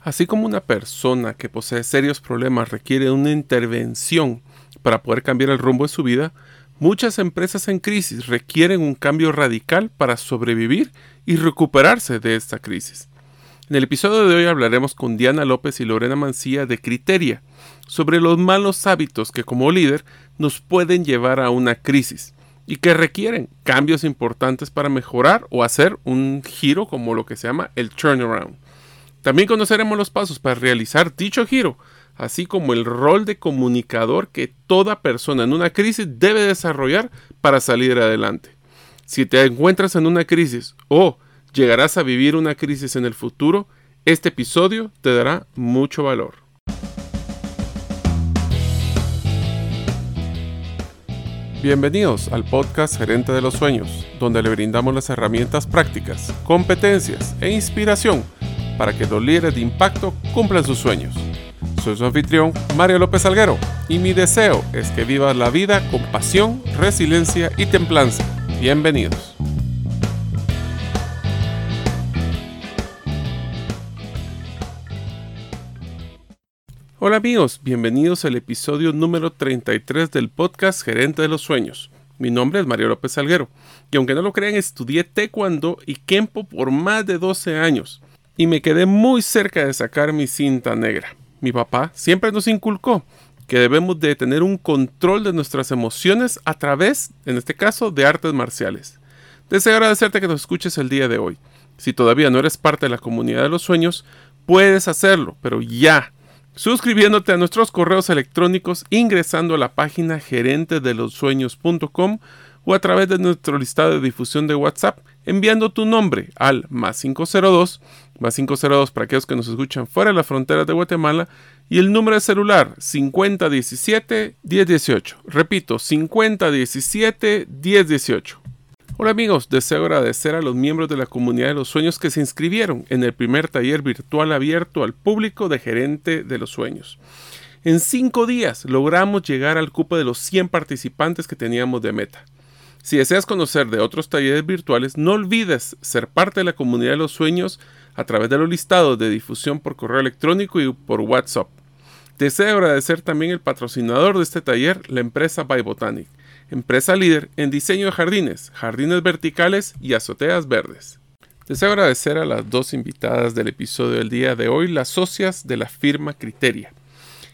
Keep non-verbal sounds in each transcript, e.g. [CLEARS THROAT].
Así como una persona que posee serios problemas requiere una intervención para poder cambiar el rumbo de su vida, muchas empresas en crisis requieren un cambio radical para sobrevivir y recuperarse de esta crisis. En el episodio de hoy hablaremos con Diana López y Lorena Mancía de Criteria sobre los malos hábitos que como líder nos pueden llevar a una crisis y que requieren cambios importantes para mejorar o hacer un giro como lo que se llama el turnaround. También conoceremos los pasos para realizar dicho giro, así como el rol de comunicador que toda persona en una crisis debe desarrollar para salir adelante. Si te encuentras en una crisis o llegarás a vivir una crisis en el futuro, este episodio te dará mucho valor. Bienvenidos al podcast Gerente de los Sueños, donde le brindamos las herramientas prácticas, competencias e inspiración para que los líderes de impacto cumplan sus sueños. Soy su anfitrión, Mario López Alguero, y mi deseo es que vivas la vida con pasión, resiliencia y templanza. Bienvenidos. Hola amigos, bienvenidos al episodio número 33 del podcast Gerente de los Sueños. Mi nombre es Mario López Alguero, y aunque no lo crean, estudié Taekwondo y Kempo por más de 12 años y me quedé muy cerca de sacar mi cinta negra. Mi papá siempre nos inculcó que debemos de tener un control de nuestras emociones a través, en este caso, de artes marciales. Deseo agradecerte que nos escuches el día de hoy. Si todavía no eres parte de la comunidad de los sueños, puedes hacerlo, pero ya. Suscribiéndote a nuestros correos electrónicos, ingresando a la página gerentedelosueños.com o a través de nuestro listado de difusión de WhatsApp, enviando tu nombre al más 502 más 502 para aquellos que nos escuchan fuera de la frontera de Guatemala y el número de celular 5017-1018. Repito, 5017-1018. Hola amigos, deseo agradecer a los miembros de la comunidad de los sueños que se inscribieron en el primer taller virtual abierto al público de gerente de los sueños. En cinco días logramos llegar al cupo de los 100 participantes que teníamos de meta. Si deseas conocer de otros talleres virtuales, no olvides ser parte de la comunidad de los sueños a través de los listados de difusión por correo electrónico y por WhatsApp. Deseo agradecer también el patrocinador de este taller, la empresa Botanic, empresa líder en diseño de jardines, jardines verticales y azoteas verdes. Deseo agradecer a las dos invitadas del episodio del día de hoy, las socias de la firma Criteria.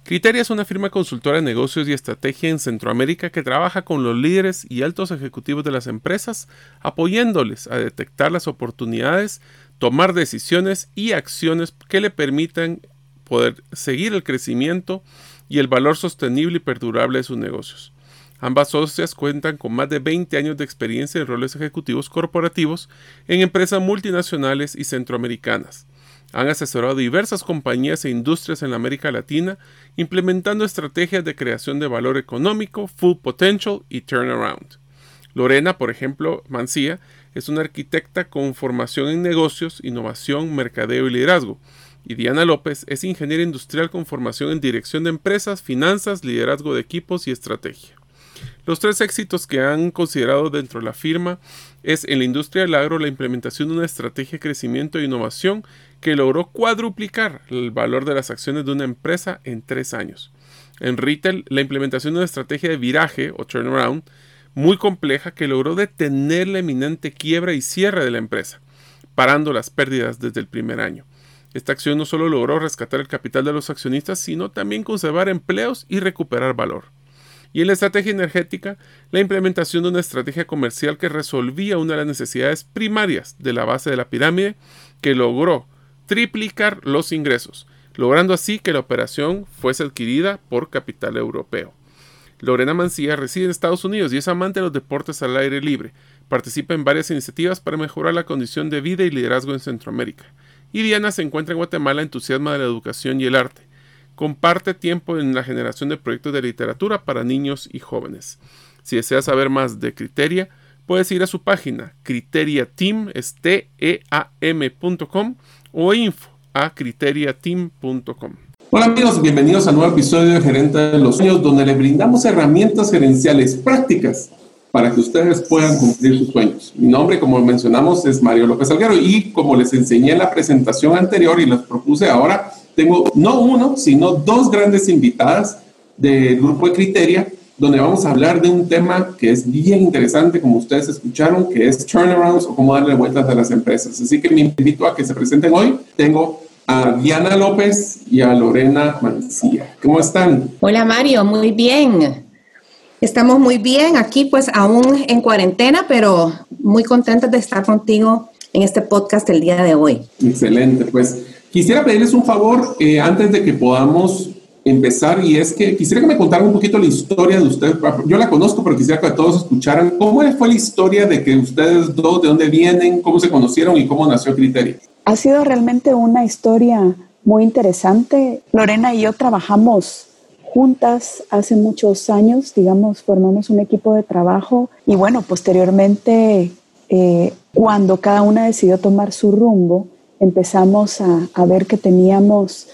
Criteria es una firma consultora de negocios y estrategia en Centroamérica que trabaja con los líderes y altos ejecutivos de las empresas, apoyándoles a detectar las oportunidades tomar decisiones y acciones que le permitan poder seguir el crecimiento y el valor sostenible y perdurable de sus negocios. Ambas socias cuentan con más de 20 años de experiencia en roles ejecutivos corporativos en empresas multinacionales y centroamericanas. Han asesorado diversas compañías e industrias en América Latina, implementando estrategias de creación de valor económico, full potential y turnaround. Lorena, por ejemplo, Mancía, es una arquitecta con formación en negocios, innovación, mercadeo y liderazgo. Y Diana López es ingeniera industrial con formación en dirección de empresas, finanzas, liderazgo de equipos y estrategia. Los tres éxitos que han considerado dentro de la firma es en la industria del agro la implementación de una estrategia de crecimiento e innovación que logró cuadruplicar el valor de las acciones de una empresa en tres años. En retail, la implementación de una estrategia de viraje o turnaround muy compleja que logró detener la eminente quiebra y cierre de la empresa, parando las pérdidas desde el primer año. Esta acción no solo logró rescatar el capital de los accionistas, sino también conservar empleos y recuperar valor. Y en la estrategia energética, la implementación de una estrategia comercial que resolvía una de las necesidades primarias de la base de la pirámide, que logró triplicar los ingresos, logrando así que la operación fuese adquirida por capital europeo. Lorena Mancía reside en Estados Unidos y es amante de los deportes al aire libre. Participa en varias iniciativas para mejorar la condición de vida y liderazgo en Centroamérica. Y Diana se encuentra en Guatemala entusiasma de la educación y el arte. Comparte tiempo en la generación de proyectos de literatura para niños y jóvenes. Si deseas saber más de Criteria, puedes ir a su página criteriateam.com e o info a criteriateam.com. Hola amigos, bienvenidos a un nuevo episodio de Gerente de los Sueños, donde le brindamos herramientas gerenciales prácticas para que ustedes puedan cumplir sus sueños. Mi nombre, como mencionamos, es Mario López Alguero y como les enseñé en la presentación anterior y les propuse ahora, tengo no uno, sino dos grandes invitadas del grupo de Criteria, donde vamos a hablar de un tema que es bien interesante, como ustedes escucharon, que es turnarounds o cómo darle vueltas a las empresas. Así que me invito a que se presenten hoy. Tengo a Diana López y a Lorena Mancía. ¿Cómo están? Hola Mario, muy bien. Estamos muy bien aquí, pues aún en cuarentena, pero muy contentos de estar contigo en este podcast el día de hoy. Excelente, pues quisiera pedirles un favor eh, antes de que podamos empezar y es que quisiera que me contaran un poquito la historia de ustedes. Yo la conozco, pero quisiera que todos escucharan cómo fue la historia de que ustedes dos, de dónde vienen, cómo se conocieron y cómo nació Criterio. Ha sido realmente una historia muy interesante. Lorena y yo trabajamos juntas hace muchos años, digamos, formamos un equipo de trabajo y bueno, posteriormente, eh, cuando cada una decidió tomar su rumbo, empezamos a, ver que teníamos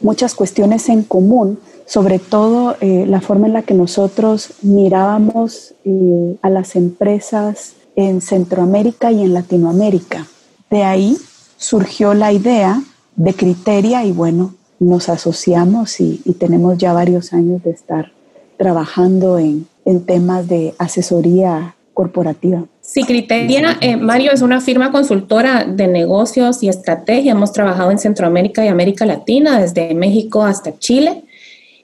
muchas cuestiones en común, sobre todo eh, la forma en la que nosotros mirábamos eh, a las empresas en Centroamérica y en Latinoamérica. De ahí surgió la idea de Criteria y bueno, nos asociamos y, tenemos ya varios años de estar trabajando en temas de asesoría corporativa. Sí, Criteria, eh, Mario, es una firma consultora de negocios y estrategia. Hemos trabajado en Centroamérica y América Latina, desde México hasta Chile.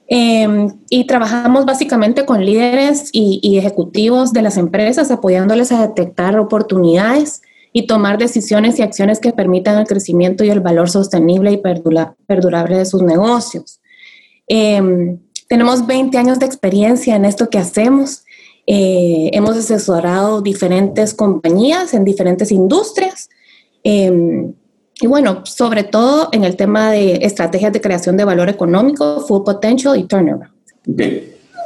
Em, y trabajamos básicamente con líderes y, ejecutivos de las empresas, apoyándoles a detectar oportunidades y tomar decisiones y acciones que permitan el crecimiento y el valor sostenible y perdurable de sus negocios. Em, tenemos 20 años de experiencia en esto que hacemos eh, hemos asesorado diferentes compañías en diferentes industrias. Em, y bueno, sobre todo en el tema de estrategias de creación de valor económico, full potential y turnaround. Ok.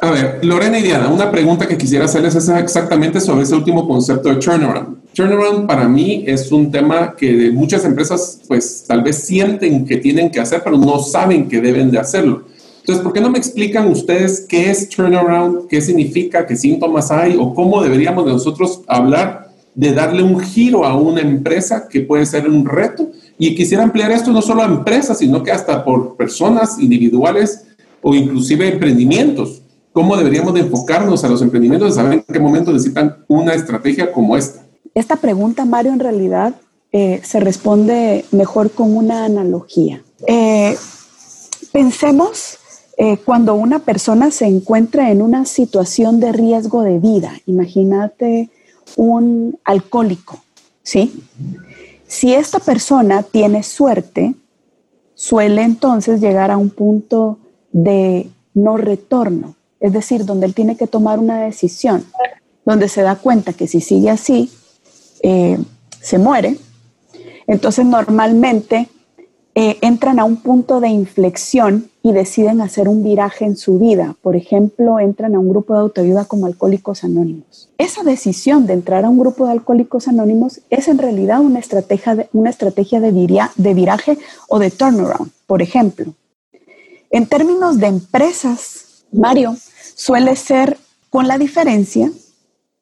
A ver, Lorena y Diana, una pregunta que quisiera hacerles es exactamente sobre ese último concepto de turnaround. Turnaround para mí es un tema que muchas empresas pues tal vez sienten que tienen que hacer, pero no saben que deben de hacerlo. Entonces, ¿por qué no me explican ustedes qué es turnaround, qué significa, qué síntomas hay o cómo deberíamos de nosotros hablar de darle un giro a una empresa que puede ser un reto? Y quisiera ampliar esto no solo a empresas, sino que hasta por personas individuales o inclusive emprendimientos. ¿Cómo deberíamos de enfocarnos a los emprendimientos de saber en qué momento necesitan una estrategia como esta? Esta pregunta, Mario, en realidad eh, se responde mejor con una analogía. Eh, pensemos eh, cuando una persona se encuentra en una situación de riesgo de vida, imagínate un alcohólico, ¿sí? Si esta persona tiene suerte, suele entonces llegar a un punto de no retorno, es decir, donde él tiene que tomar una decisión, donde se da cuenta que si sigue así, eh, se muere. Entonces normalmente eh, entran a un punto de inflexión y deciden hacer un viraje en su vida. Por ejemplo, entran a un grupo de autoayuda como Alcohólicos Anónimos. Esa decisión de entrar a un grupo de Alcohólicos Anónimos es en realidad una estrategia de, viraje o de turnaround. Por ejemplo, en términos de empresas, Mario, suele ser con la diferencia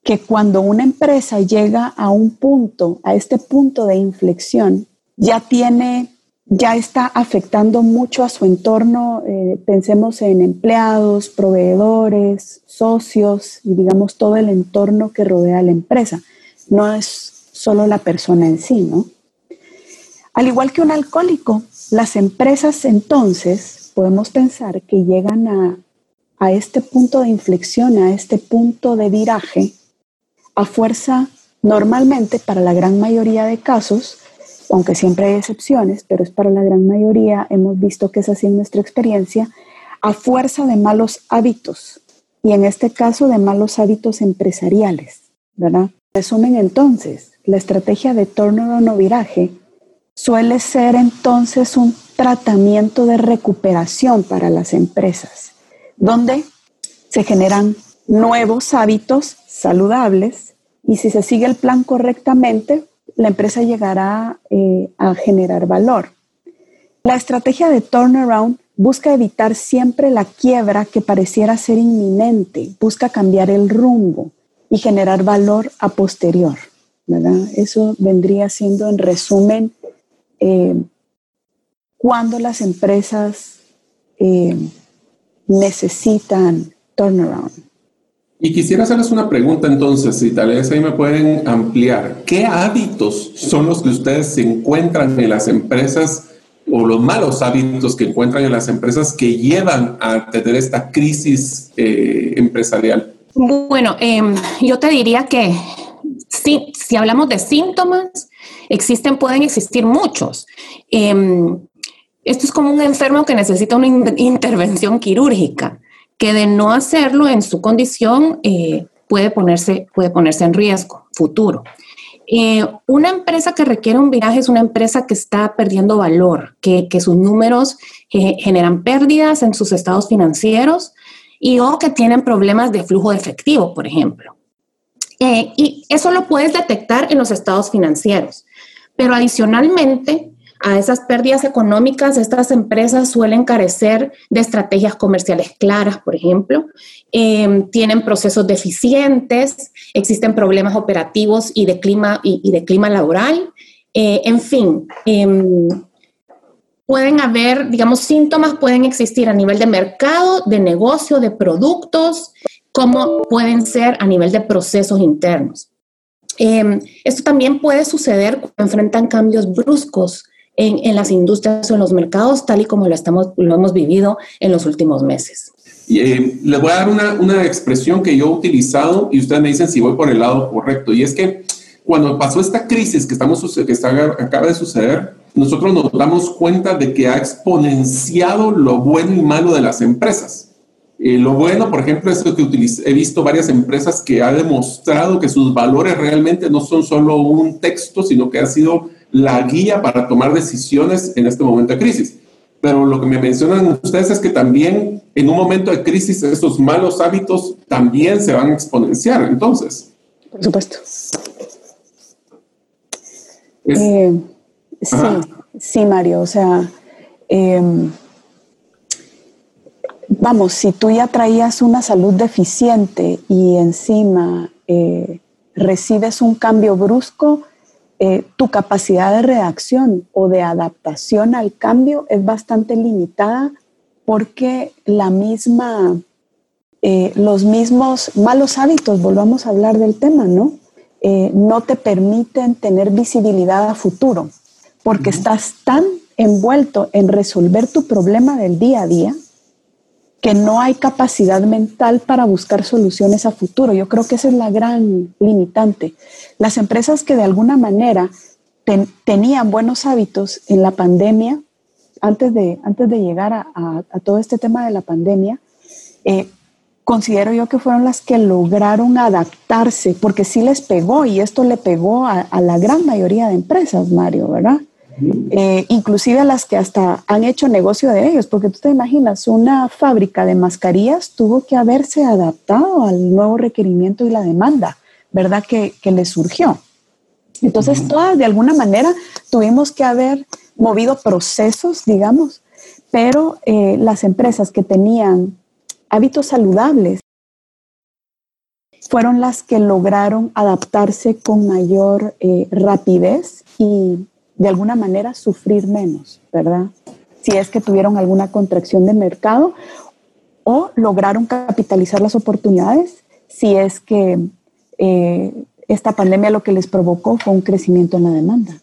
que cuando una empresa llega a un punto, a este punto de inflexión, ya tiene ya está afectando mucho a su entorno. Eh, pensemos en empleados, proveedores, socios y digamos todo el entorno que rodea a la empresa. No es solo la persona en sí, ¿no? Al igual que un alcohólico, las empresas entonces podemos pensar que llegan a, a este punto de inflexión, a este punto de viraje, a fuerza normalmente para la gran mayoría de casos aunque siempre hay excepciones, pero es para la gran mayoría, hemos visto que es así en nuestra experiencia, a fuerza de malos hábitos y en este caso de malos hábitos empresariales, ¿verdad? Resumen entonces, la estrategia de turnaround o viraje suele ser entonces un tratamiento de recuperación para las empresas, donde se generan nuevos hábitos saludables y si se sigue el plan correctamente, la empresa llegará eh, a generar valor. La estrategia de turnaround busca evitar siempre la quiebra que pareciera ser inminente, busca cambiar el rumbo y generar valor a posterior, ¿verdad? Eso vendría siendo en resumen eh, cuando las empresas eh, necesitan turnaround. Y quisiera hacerles una pregunta entonces, si tal vez ahí me pueden ampliar. ¿Qué hábitos son los que ustedes encuentran en las empresas o los malos hábitos que encuentran en las empresas que llevan a tener esta crisis eh, empresarial? Bueno, em, yo te diría que si, si, hablamos de síntomas, existen, pueden existir muchos. Em, esto es como un enfermo que necesita una intervención quirúrgica, que de no hacerlo en su condición eh, puede, ponerse, puede ponerse en riesgo futuro. Eh, una empresa que requiere un viraje es una empresa que está perdiendo valor, que, sus números eh, generan pérdidas en sus estados financieros y o que tienen problemas de flujo de efectivo, por ejemplo. y eso lo puedes detectar en los estados financieros. Pero adicionalmente, a esas pérdidas económicas, estas empresas suelen carecer de estrategias comerciales claras, por ejemplo, em, tienen procesos deficientes, existen problemas operativos y de clima, y, de clima laboral, eh, en fin. Em, pueden haber, digamos, síntomas pueden existir a nivel de mercado, de negocio, de productos, como pueden ser a nivel de procesos internos. Em, esto también puede suceder cuando enfrentan cambios bruscos en, las industrias o en los mercados, tal y como lo, estamos, lo hemos vivido en los últimos meses. Eh, les voy a dar una, una, expresión que yo he utilizado y ustedes me dicen si voy por el lado correcto. Y es que cuando pasó esta crisis que, estamos, que está, acaba de suceder, nosotros nos damos cuenta de que ha exponenciado lo bueno y malo de las empresas. Eh, lo bueno, por ejemplo, es que he visto varias empresas que ha demostrado que sus valores realmente no son solo un texto, sino que ha sido la guía para tomar decisiones en este momento de crisis. Pero lo que me mencionan ustedes es que también en un momento de crisis estos malos hábitos también se van a exponenciar, entonces. Por supuesto. Eh, sí, sí, Mario. O sea, em, vamos, si tú ya traías una salud deficiente y encima eh, recibes un cambio brusco, eh, tu capacidad de reacción o de adaptación al cambio es bastante limitada porque la misma, eh, los mismos malos hábitos, volvamos a hablar del tema, ¿no? Eh, no te permiten tener visibilidad a futuro porque estás tan envuelto en resolver tu problema del día a día que no hay capacidad mental para buscar soluciones a futuro. Yo creo que esa es la gran limitante. Las empresas que de alguna manera tenían buenos hábitos en la pandemia, antes de, antes de llegar a, todo este tema de la pandemia, eh, considero yo que fueron las que lograron adaptarse, porque sí les pegó y esto le pegó a, a la gran mayoría de empresas, Mario, ¿verdad? Eh, inclusive las que hasta han hecho negocio de ellos, porque tú te imaginas, una fábrica de mascarillas tuvo que haberse adaptado al nuevo requerimiento y la demanda, ¿verdad? Que, que le surgió. Entonces, todas de alguna manera tuvimos que haber movido procesos, digamos, pero eh, las empresas que tenían hábitos saludables fueron las que lograron adaptarse con mayor eh, rapidez y de alguna manera sufrir menos, ¿verdad? Si es que tuvieron alguna contracción de mercado o lograron capitalizar las oportunidades si es que eh, esta pandemia lo que les provocó fue un crecimiento en la demanda.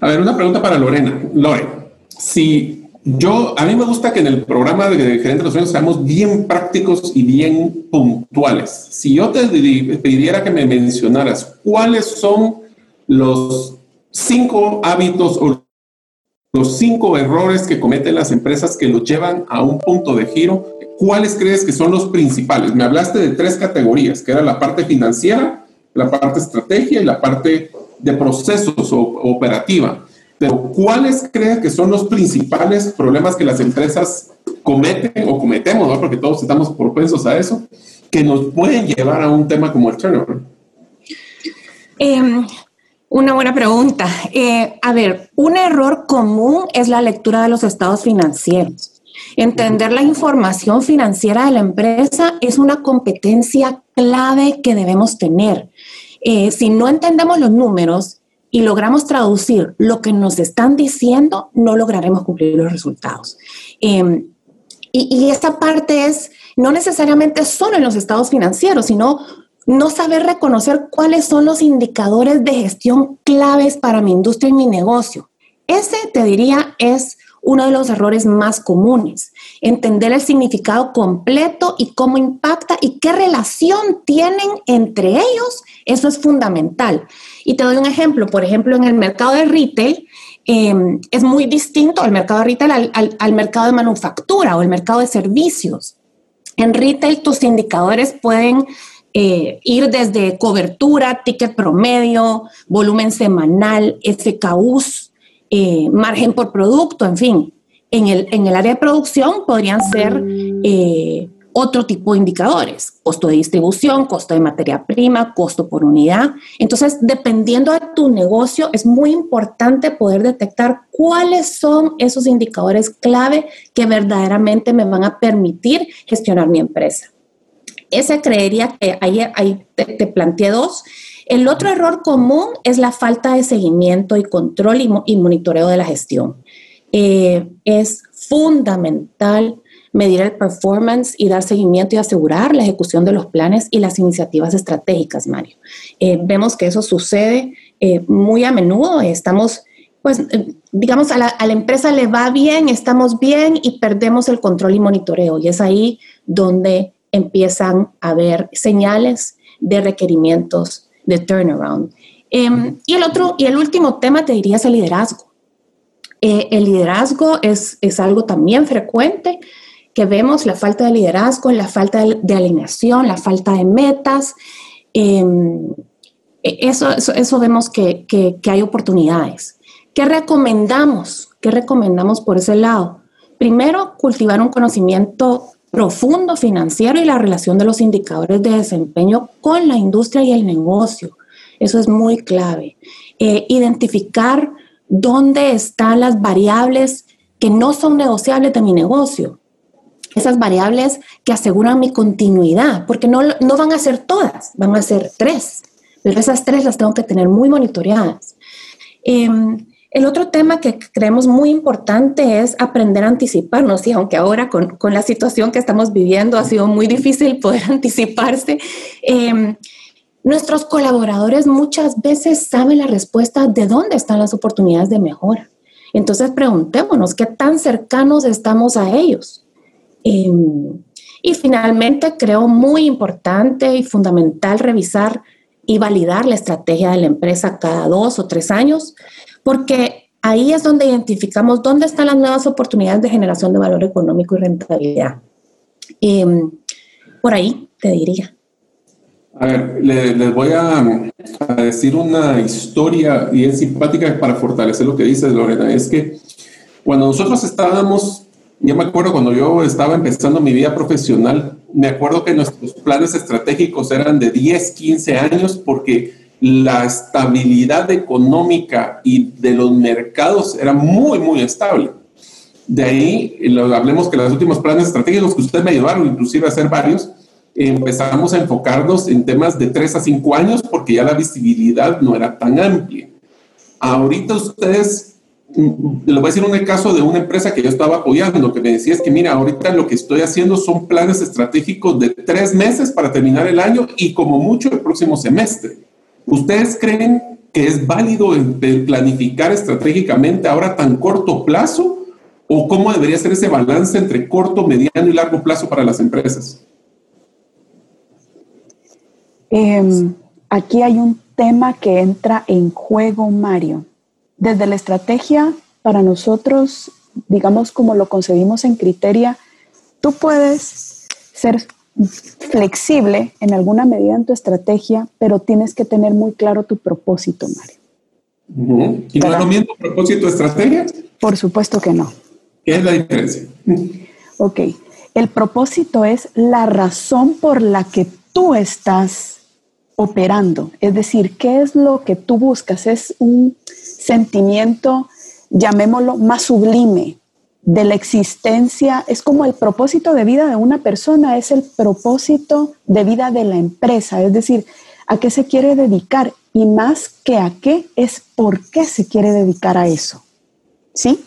A ver, una pregunta para Lorena. Lore, si yo, a mí me gusta que en el programa de Gerente de los Sueños seamos bien prácticos y bien puntuales. Si yo te pediera que me mencionaras cuáles son los cinco hábitos o los cinco errores que cometen las empresas que los llevan a un punto de giro, ¿cuáles crees que son los principales? Me hablaste de tres categorías, que era la parte financiera, la parte estrategia y la parte de procesos o operativa. Pero ¿cuáles crees que son los principales problemas que las empresas cometen o cometemos, porque todos estamos propensos a eso, que nos pueden llevar a un tema como el turnover? Em, una buena pregunta. Eh, a ver, un error común es la lectura de los estados financieros. Entender la información financiera de la empresa es una competencia clave que debemos tener. Eh, si no entendemos los números y logramos traducir lo que nos están diciendo, no lograremos cumplir los resultados. Em, y, y esta parte es no necesariamente solo en los estados financieros, sino no saber reconocer cuáles son los indicadores de gestión claves para mi industria y mi negocio. Ese, te diría, es uno de los errores más comunes. Entender el significado completo y cómo impacta y qué relación tienen entre ellos, eso es fundamental. Y te doy un ejemplo. Por ejemplo, en el mercado de retail em, es muy distinto al mercado de retail al, mercado de manufactura o el mercado de servicios. En retail tus indicadores pueden eh, ir desde cobertura, ticket promedio, volumen semanal, SKUs, eh, margen por producto, en fin. En el, en el área de producción podrían ser eh, otro tipo de indicadores, costo de distribución, costo de materia prima, costo por unidad. Entonces, dependiendo de tu negocio, es muy importante poder detectar cuáles son esos indicadores clave que verdaderamente me van a permitir gestionar mi empresa. Ese creería que ahí, te planteé dos. El otro error común es la falta de seguimiento y control y, monitoreo de la gestión. Eh, es fundamental medir el performance y dar seguimiento y asegurar la ejecución de los planes y las iniciativas estratégicas, Mario. Eh, vemos que eso sucede eh, muy a menudo. Estamos, pues, digamos, a la, a la empresa le va bien, estamos bien y perdemos el control y monitoreo. Y es ahí donde empiezan a haber señales de requerimientos de turnaround. Em, y el otro, y el último tema te diría es el liderazgo. Eh, el liderazgo es, es, algo también frecuente que vemos, la falta de liderazgo, la falta de, alineación, la falta de metas. Em, e, eso, eso, vemos que, que, que hay oportunidades. ¿Qué recomendamos? ¿Qué recomendamos por ese lado? Primero, cultivar un conocimiento profundo financiero y la relación de los indicadores de desempeño con la industria y el negocio. Eso es muy clave. Eh, identificar dónde están las variables que no son negociables de mi negocio. Esas variables que aseguran mi continuidad, porque no, no van a ser todas, van a ser tres, pero esas tres las tengo que tener muy monitoreadas. Em, el otro tema que creemos muy importante es aprender a anticiparnos y aunque ahora con, la situación que estamos viviendo ha sido muy difícil poder [LAUGHS] anticiparse, em, nuestros colaboradores muchas veces saben la respuesta de dónde están las oportunidades de mejora. Entonces preguntémonos qué tan cercanos estamos a ellos. Em, y finalmente creo muy importante y fundamental revisar y validar la estrategia de la empresa cada dos o tres años porque ahí es donde identificamos dónde están las nuevas oportunidades de generación de valor económico y rentabilidad. Por ahí te diría. A ver, les, voy a, decir una historia y es simpática para fortalecer lo que dices, Lorena. Es que cuando nosotros estábamos, yo me acuerdo cuando yo estaba empezando mi vida profesional, me acuerdo que nuestros planes estratégicos eran de 10, 15 años porque la estabilidad económica y de los mercados era muy, muy estable. De ahí, hablemos que los últimos planes estratégicos que usted me ayudaron, inclusive a hacer varios, empezamos a enfocarnos en temas de 3 a 5 años porque ya la visibilidad no era tan amplia. Ahorita ustedes, les voy a decir un caso de una empresa que yo estaba apoyando, que me decía es que mira, ahorita lo que estoy haciendo son planes estratégicos de tres meses para terminar el año y como mucho el próximo semestre. ¿Ustedes creen que es válido planificar estratégicamente ahora tan corto plazo? ¿O cómo debería ser ese balance entre corto, mediano y largo plazo para las empresas? Em, aquí hay un tema que entra en juego, Mario. Desde la estrategia, para nosotros, digamos como lo concebimos en Criteria, tú puedes ser flexible en alguna medida en tu estrategia, pero tienes que tener muy claro tu propósito, Mario. ¿Y no es lo mismo propósito estrategia? Por supuesto que no. ¿Qué es la diferencia? Ok, el propósito es la razón por la que tú estás operando, es decir, ¿qué es lo que tú buscas? Es un sentimiento, llamémoslo, más sublime, de la existencia, es como el propósito de vida de una persona, es el propósito de vida de la empresa, es decir, a qué se quiere dedicar y más que a qué es por qué se quiere dedicar a eso. ¿Sí?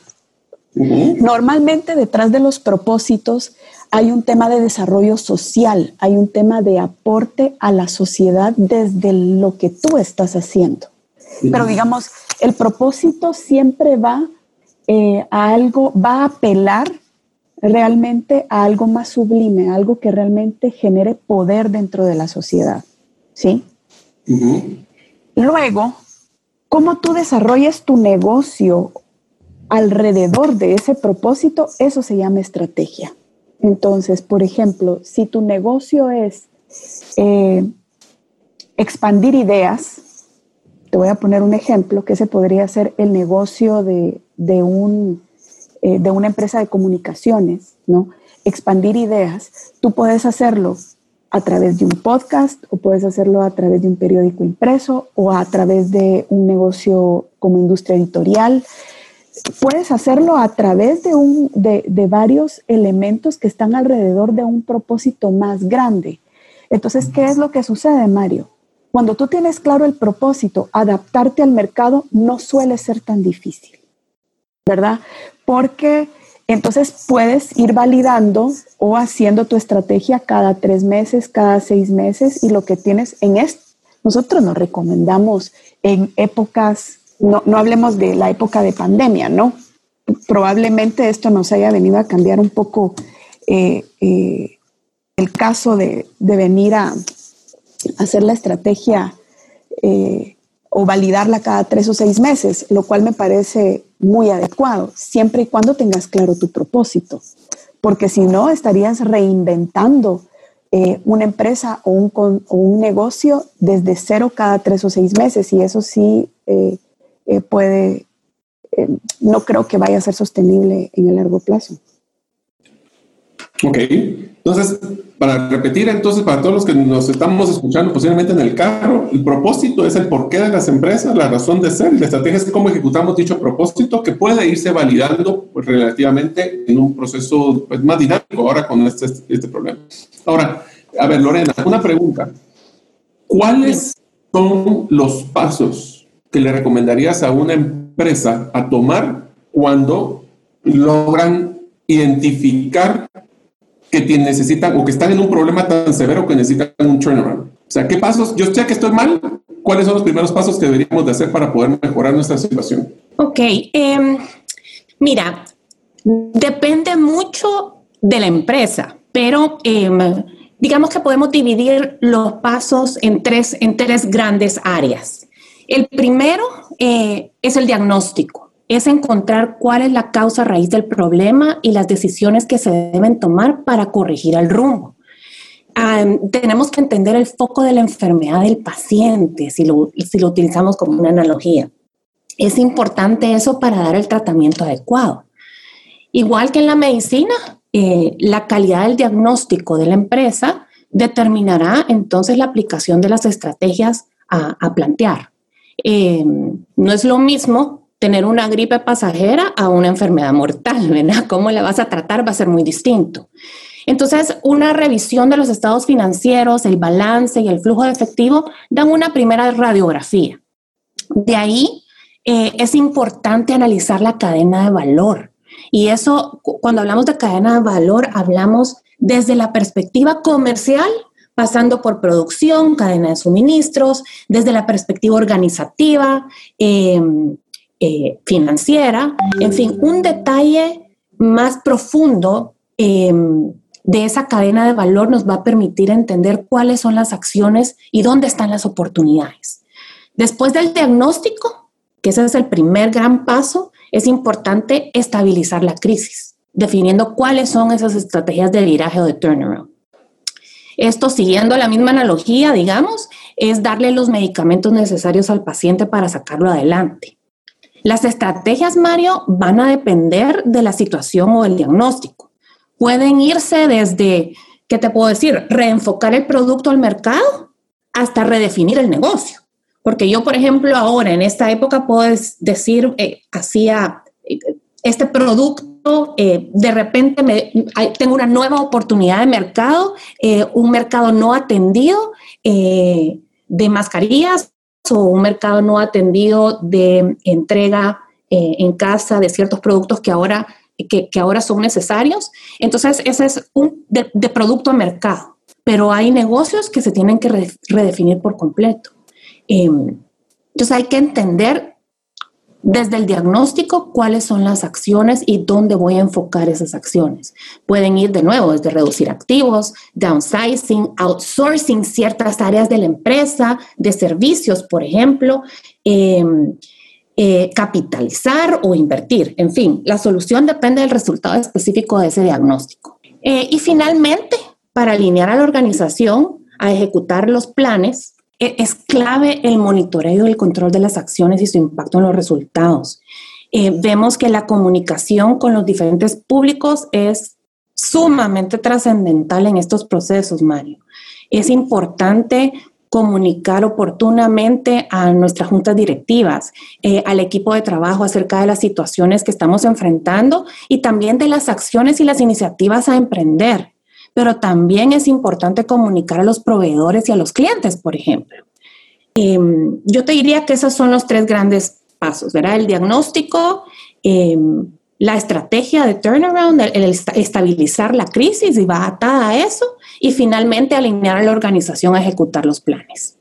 Normalmente detrás de los propósitos hay un tema de desarrollo social, hay un tema de aporte a la sociedad desde lo que tú estás haciendo. Pero digamos, el propósito siempre va eh, a algo, va a apelar realmente a algo más sublime, algo que realmente genere poder dentro de la sociedad. ¿Sí? Luego, cómo tú desarrollas tu negocio alrededor de ese propósito, eso se llama estrategia. Entonces, por ejemplo, si tu negocio es eh, expandir ideas, te voy a poner un ejemplo, que ese podría ser el negocio de, un, eh, de una empresa de comunicaciones, ¿no? Expandir ideas. Tú puedes hacerlo a través de un podcast o puedes hacerlo a través de un periódico impreso o a través de un negocio como industria editorial. Puedes hacerlo a través de, un, de, de varios elementos que están alrededor de un propósito más grande. Entonces, ¿qué es lo que sucede, Mario? Cuando tú tienes claro el propósito, adaptarte al mercado no suele ser tan difícil, ¿verdad? Porque entonces puedes ir validando o haciendo tu estrategia cada tres meses, cada seis meses y lo que tienes en esto. Nosotros nos recomendamos en épocas, no, hablemos de la época de pandemia, ¿no? Probablemente esto nos haya venido a cambiar un poco eh, eh, el caso de venir a, hacer la estrategia eh, o validarla cada tres o seis meses, lo cual me parece muy adecuado, siempre y cuando tengas claro tu propósito, porque si no estarías reinventando una empresa o un, un, negocio desde cero cada tres o seis meses y eso sí puede, no creo que vaya a ser sostenible en el largo plazo. Ok, entonces, para repetir, entonces, para todos los que nos estamos escuchando posiblemente en el carro, el propósito es el porqué de las empresas, la razón de ser, la estrategia es cómo ejecutamos dicho propósito que puede irse validando pues, relativamente en un proceso pues, más dinámico ahora con este, este problema. Ahora, a ver, Lorena, una pregunta. ¿Cuáles son los pasos que le recomendarías a una empresa a tomar cuando logran identificar que necesitan o que están en un problema tan severo que necesitan un turnaround. O sea, ¿qué pasos? Yo sé que estoy mal. ¿Cuáles son los primeros pasos que deberíamos de hacer para poder mejorar nuestra situación? Ok, em, mira, depende mucho de la empresa, pero em, digamos que podemos dividir los pasos en tres, en tres grandes áreas. El primero eh, es el diagnóstico es encontrar cuál es la causa raíz del problema y las decisiones que se deben tomar para corregir el rumbo. tenemos que entender el foco de la enfermedad del paciente, si lo, si lo utilizamos como una analogía. Es importante eso para dar el tratamiento adecuado. Igual que en la medicina, eh, la calidad del diagnóstico de la empresa determinará entonces la aplicación de las estrategias a, plantear. Eh, no es lo mismo tener una gripe pasajera a una enfermedad mortal, [LAUGHS] ¿verdad? ¿Cómo la vas a tratar? Va a ser muy distinto. Entonces, una revisión de los estados financieros, el balance y el flujo de efectivo dan una primera radiografía. De ahí eh, es importante analizar la cadena de valor. Y eso, cuando hablamos de cadena de valor, hablamos desde la perspectiva comercial, pasando por producción, cadena de suministros, desde la perspectiva organizativa, eh, eh, financiera, en fin, un detalle más profundo em, de esa cadena de valor nos va a permitir entender cuáles son las acciones y dónde están las oportunidades. Después del diagnóstico, que ese es el primer gran paso, es importante estabilizar la crisis, definiendo cuáles son esas estrategias de viraje o de turnaround. Esto, siguiendo la misma analogía, digamos, es darle los medicamentos necesarios al paciente para sacarlo adelante. Las estrategias, Mario, van a depender de la situación o el diagnóstico. Pueden irse desde, ¿qué te puedo decir? Reenfocar el producto al mercado hasta redefinir el negocio. Porque yo, por ejemplo, ahora en esta época puedo decir, eh, hacía eh, este producto eh, de repente tengo una nueva oportunidad de mercado, eh, un mercado no atendido eh, de mascarillas o un mercado no atendido de entrega en casa de ciertos productos que ahora, que, ahora son necesarios. Entonces, ese es un de, de, producto a mercado, pero hay negocios que se tienen que redefinir por completo. entonces, hay que entender desde el diagnóstico cuáles son las acciones y dónde voy a enfocar esas acciones. Pueden ir de nuevo desde reducir activos, downsizing, outsourcing ciertas áreas de la empresa, de servicios, por ejemplo, em, eh, capitalizar o invertir. En fin, la solución depende del resultado específico de ese diagnóstico. Eh, y finalmente, para alinear a la organización a ejecutar los planes, es clave el monitoreo y el control de las acciones y su impacto en los resultados. Eh, vemos que la comunicación con los diferentes públicos es sumamente trascendental en estos procesos, Mario. Es importante comunicar oportunamente a nuestras juntas directivas, eh, al equipo de trabajo acerca de las situaciones que estamos enfrentando y también de las acciones y las iniciativas a emprender pero también es importante comunicar a los proveedores y a los clientes, por ejemplo. Em, yo te diría que esos son los tres grandes pasos, ¿verdad? El diagnóstico, em, la estrategia de turnaround, el, estabilizar la crisis y va atada a eso, y finalmente alinear a la organización a ejecutar los planes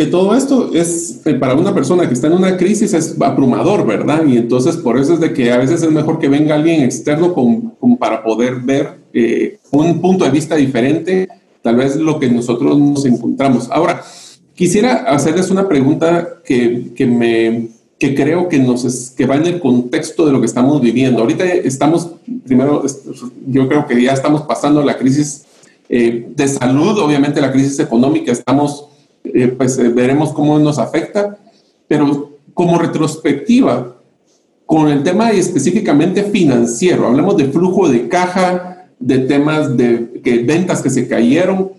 que todo esto es eh, para una persona que está en una crisis es abrumador, ¿verdad? Y entonces por eso es de que a veces es mejor que venga alguien externo para poder ver eh, un punto de vista diferente, tal vez lo que nosotros nos encontramos. Ahora, quisiera hacerles una pregunta que, que me que creo que nos que va en el contexto de lo que estamos viviendo. Ahorita estamos, primero, yo creo que ya estamos pasando la crisis eh, de salud, obviamente la crisis económica, estamos eh, pues eh, veremos cómo nos afecta, pero como retrospectiva, con el tema específicamente financiero, hablemos de flujo de caja, de temas de que, ventas que se cayeron,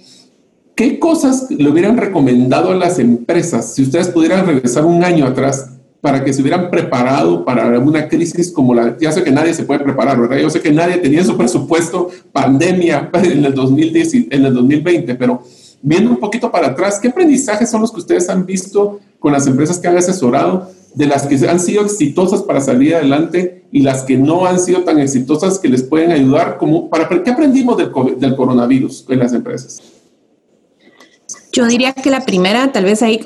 ¿qué cosas le hubieran recomendado a las empresas si ustedes pudieran regresar un año atrás para que se hubieran preparado para una crisis como la, ya sé que nadie se puede preparar, ¿verdad? Yo sé que nadie tenía su presupuesto pandemia [LAUGHS] en el, 2010, en el 2020, pero viendo un poquito para atrás, ¿qué aprendizajes son los que ustedes han visto con las empresas que han asesorado, de las que han sido exitosas para salir adelante y las que no han sido tan exitosas que les pueden ayudar? Para, ¿Qué aprendimos del, del coronavirus en las empresas? Yo diría que la primera, tal vez ahí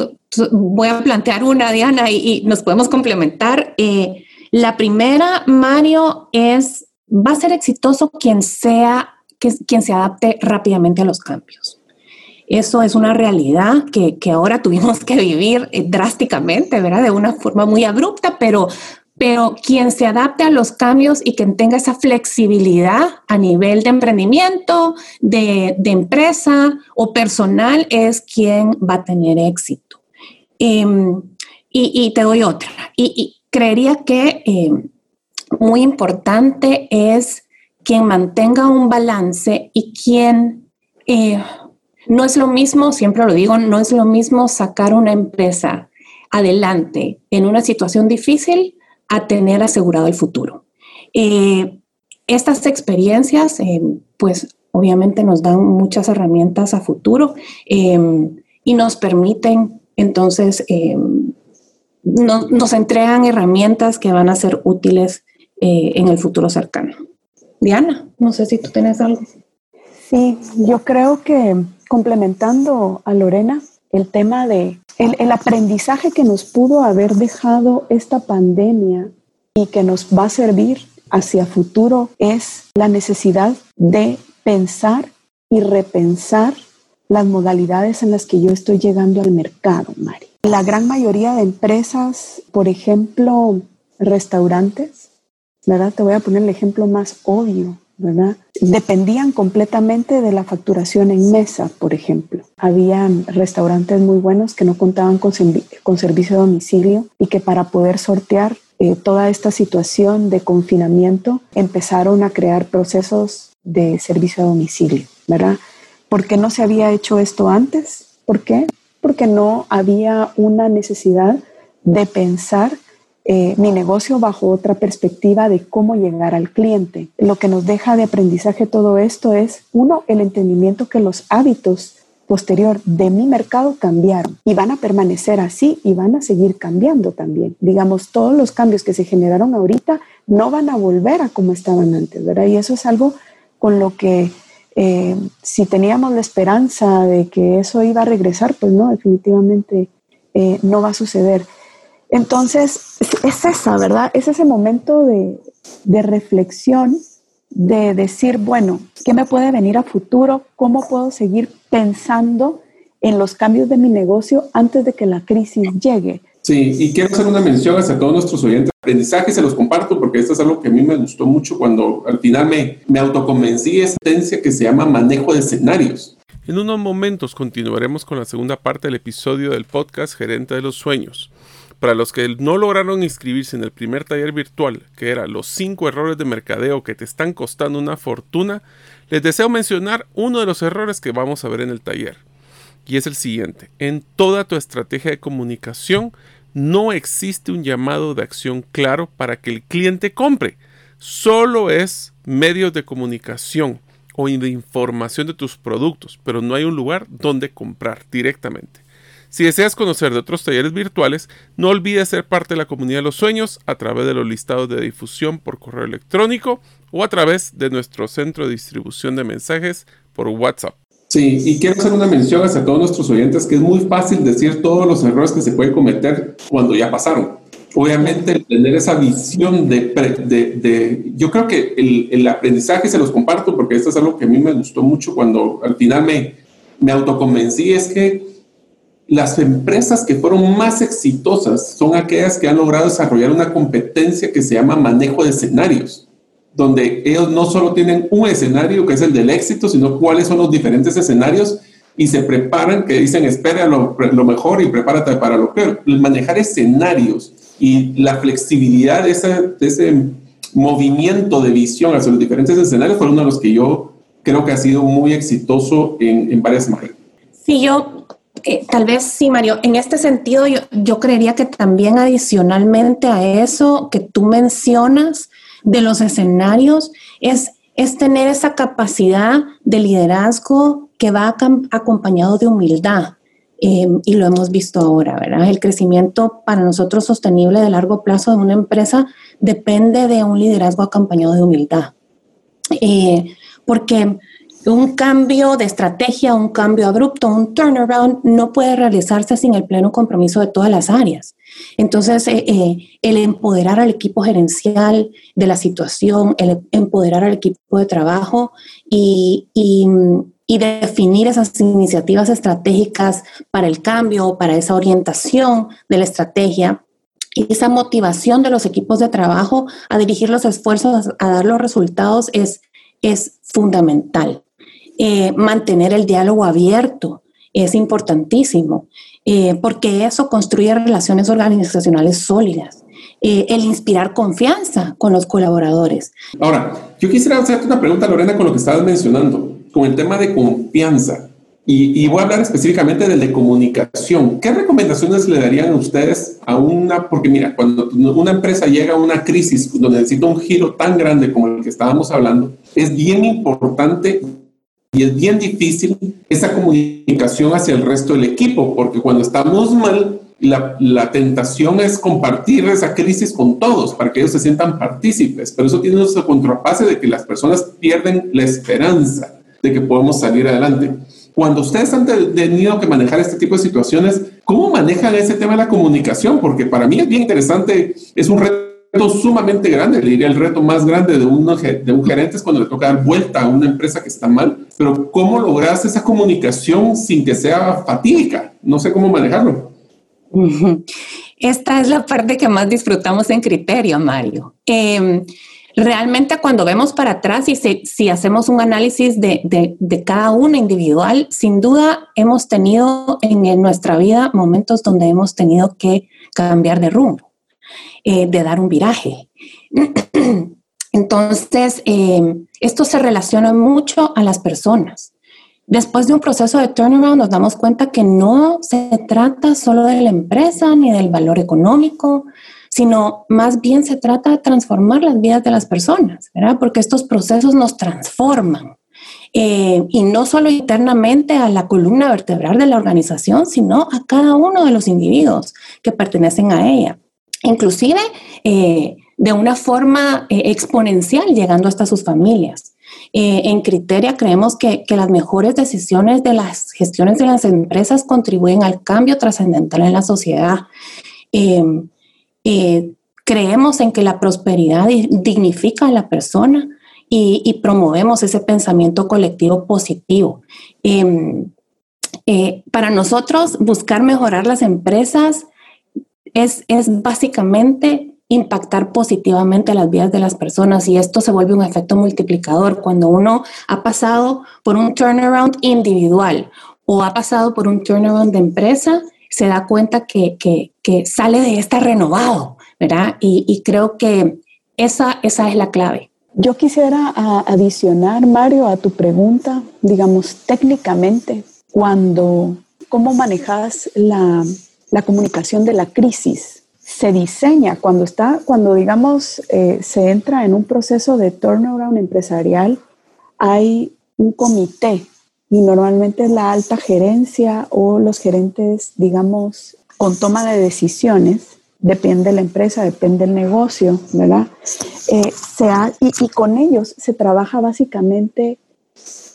voy a plantear una, Diana, y, nos podemos complementar. Eh, la primera, Mario, es, va a ser exitoso quien sea, quien se adapte rápidamente a los cambios. Eso es una realidad que, ahora tuvimos que vivir eh, drásticamente, ¿verdad? De una forma muy abrupta, pero, pero quien se adapte a los cambios y quien tenga esa flexibilidad a nivel de emprendimiento, de, empresa o personal es quien va a tener éxito. Em, y, te doy otra. Y, creería que em, muy importante es quien mantenga un balance y quien eh, no es lo mismo, siempre lo digo, no es lo mismo sacar una empresa adelante en una situación difícil a tener asegurado el futuro. Eh, estas experiencias, eh, pues obviamente nos dan muchas herramientas a futuro eh, y nos permiten entonces, nos entregan herramientas que van a ser útiles en el futuro cercano. Diana, no sé si tú tienes algo. Sí, yo creo que complementando a Lorena, el tema de el, aprendizaje que nos pudo haber dejado esta pandemia y que nos va a servir hacia futuro es la necesidad de pensar y repensar las modalidades en las que yo estoy llegando al mercado, Mari. La gran mayoría de empresas, por ejemplo, restaurantes, ¿verdad? Te voy a poner el ejemplo más obvio. ¿Verdad? Dependían completamente de la facturación en mesa, por ejemplo. Habían restaurantes muy buenos que no contaban con, servicio de domicilio y que para poder sortear eh, toda esta situación de confinamiento empezaron a crear procesos de servicio a domicilio, ¿verdad? ¿Por qué no se había hecho esto antes? ¿Por qué? Porque no había una necesidad de pensar eh, mi negocio bajo otra perspectiva de cómo llegar al cliente. Lo que nos deja de aprendizaje todo esto es, uno, el entendimiento que los hábitos posterior de mi mercado cambiaron y van a permanecer así y van a seguir cambiando también. Digamos, todos los cambios que se generaron ahorita no van a volver a como estaban antes, ¿verdad? Y eso es algo con lo que eh, si teníamos la esperanza de que eso iba a regresar, pues no, definitivamente eh, no va a suceder. Entonces, es esa, ¿verdad? Es ese momento de, reflexión, de decir, bueno, ¿qué me puede venir a futuro? ¿Cómo puedo seguir pensando en los cambios de mi negocio antes de que la crisis llegue? Sí, y quiero hacer una mención hacia todos nuestros oyentes. Aprendizaje se los comparto porque esto es algo que a mí me gustó mucho cuando al final me, me autoconvencí de esa tendencia que se llama manejo de escenarios. En unos momentos continuaremos con la segunda parte del episodio del podcast Gerente de los Sueños. Para los que no lograron inscribirse en el primer taller virtual, que era los 5 errores de mercadeo que te están costando una fortuna, les deseo mencionar uno de los errores que vamos a ver en el taller. Y es el siguiente. En toda tu estrategia de comunicación no existe un llamado de acción claro para que el cliente compre. Solo es medios de comunicación o de información de tus productos, pero no hay un lugar donde comprar directamente. Si deseas conocer de otros talleres virtuales, no olvides ser parte de la comunidad de los sueños a través de los listados de difusión por correo electrónico o a través de nuestro centro de distribución de mensajes por WhatsApp. Sí, y quiero hacer una mención hacia todos nuestros oyentes que es muy fácil decir todos los errores que se pueden cometer cuando ya pasaron. Obviamente, tener esa visión de, de, yo creo que el, el, aprendizaje se los comparto porque esto es algo que a mí me gustó mucho cuando al final me, me autoconvencí, es que las empresas que fueron más exitosas son aquellas que han logrado desarrollar una competencia que se llama manejo de escenarios, donde ellos no solo tienen un escenario que es el del éxito, sino cuáles son los diferentes escenarios y se preparan, que dicen, espera lo, mejor y prepárate para lo peor. Manejar escenarios y la flexibilidad de ese, movimiento de visión hacia los diferentes escenarios fue uno de los que yo creo que ha sido muy exitoso en, en varias maneras. Sí, yo tal vez sí, Mario, en este sentido yo, creería que también adicionalmente a eso que tú mencionas de los escenarios es, es tener esa capacidad de liderazgo que va acompañado de humildad. Em, y lo hemos visto ahora, ¿verdad? El crecimiento para nosotros sostenible de largo plazo de una empresa depende de un liderazgo acompañado de humildad. Eh, porque un cambio de estrategia, un cambio abrupto, un turnaround no puede realizarse sin el pleno compromiso de todas las áreas. Entonces, eh, eh, el empoderar al equipo gerencial de la situación, el empoderar al equipo de trabajo y, definir esas iniciativas estratégicas para el cambio, para esa orientación de la estrategia, y esa motivación de los equipos de trabajo a dirigir los esfuerzos a dar los resultados es, es fundamental. Eh, mantener el diálogo abierto es importantísimo, eh, porque eso construye relaciones organizacionales sólidas. Eh, el inspirar confianza con los colaboradores. Ahora, yo quisiera hacerte una pregunta, Lorena, con lo que estabas mencionando, con el tema de confianza. Y, y, voy a hablar específicamente del de comunicación. ¿Qué recomendaciones le darían a ustedes a una? Porque mira, cuando una empresa llega a una crisis donde necesita un giro tan grande como el que estábamos hablando, es bien importante y es bien difícil esa comunicación hacia el resto del equipo, porque cuando estamos mal, la, la, tentación es compartir esa crisis con todos para que ellos se sientan partícipes, pero eso tiene esa contrapase de que las personas pierden la esperanza de que podemos salir adelante. Cuando ustedes han tenido que manejar este tipo de situaciones, ¿cómo manejan ese tema de la comunicación? Porque para mí es bien interesante, es un reto sumamente grande, le diría el reto más grande de, un gerente es cuando le toca dar vuelta a una empresa que está mal, pero ¿cómo logras esa comunicación sin que sea fatídica? No sé cómo manejarlo. [LAUGHS] Esta es la parte que más disfrutamos en criterio, Mario. Em, realmente cuando vemos para atrás y si, hacemos un análisis de, cada uno individual, sin duda hemos tenido en nuestra vida momentos donde hemos tenido que cambiar de rumbo. Eh, de dar un viraje. [CLEARS THROAT] Entonces, eh, esto se relaciona mucho a las personas. Después de un proceso de turnaround nos damos cuenta que no se trata solo de la empresa ni del valor económico, sino más bien se trata de transformar las vidas de las personas, ¿verdad? Porque estos procesos nos transforman. Eh, y no solo internamente a la columna vertebral de la organización, sino a cada uno de los individuos que pertenecen a ella. Inclusive eh, de una forma eh, exponencial llegando hasta sus familias. en Criteria creemos que, que, las mejores decisiones de las gestiones de las empresas contribuyen al cambio trascendental en la sociedad. creemos en que la prosperidad dignifica a la persona, y, promovemos ese pensamiento colectivo positivo. Em, eh, para nosotros, buscar mejorar las empresas es, es básicamente impactar positivamente las vidas de las personas y esto se vuelve un efecto multiplicador cuando uno ha pasado por un turnaround individual o ha pasado por un turnaround de empresa, se da cuenta que, que, que sale de esta renovado, ¿verdad? Y, creo que esa, esa es la clave. Yo quisiera adicionar, Mario, a tu pregunta, digamos, técnicamente, cuando, ¿cómo manejas la, comunicación de la crisis? Se diseña cuando está, cuando digamos, eh, se entra en un proceso de turnaround empresarial, hay un comité y normalmente es la alta gerencia o los gerentes, digamos, con toma de decisiones depende de la empresa, depende del negocio, ¿verdad? Eh, y, con ellos se trabaja básicamente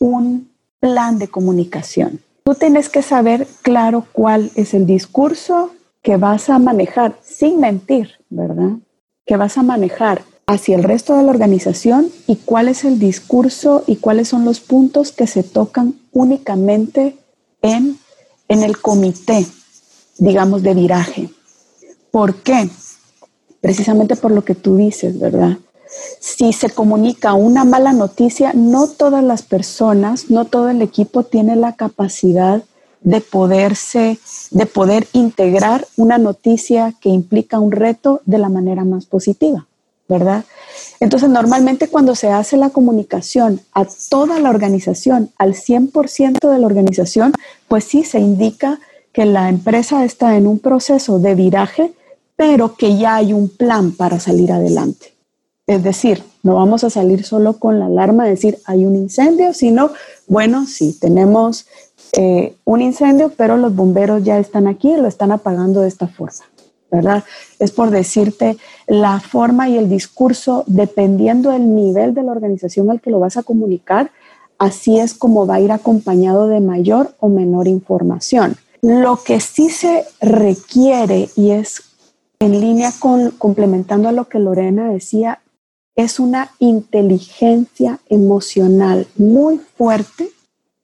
un plan de comunicación. Tú tienes que saber claro cuál es el discurso que vas a manejar sin mentir, ¿verdad? Que vas a manejar hacia el resto de la organización y cuál es el discurso y cuáles son los puntos que se tocan únicamente en, en el comité, digamos, de viraje. ¿Por qué? Precisamente por lo que tú dices, ¿verdad? Si se comunica una mala noticia, no todas las personas, no todo el equipo tiene la capacidad de poderse, de poder integrar una noticia que implica un reto de la manera más positiva, ¿verdad? Entonces, normalmente cuando se hace la comunicación a toda la organización, al 100% de la organización, pues sí se indica que la empresa está en un proceso de viraje pero que ya hay un plan para salir adelante. Es decir, no vamos a salir solo con la alarma de decir hay un incendio, sino, bueno, sí, tenemos eh, un incendio, pero los bomberos ya están aquí y lo están apagando de esta forma, ¿verdad? Es por decirte la forma y el discurso, dependiendo del nivel de la organización al que lo vas a comunicar, así es como va a ir acompañado de mayor o menor información. Lo que sí se requiere y es en línea con complementando a lo que Lorena decía, es una inteligencia emocional muy fuerte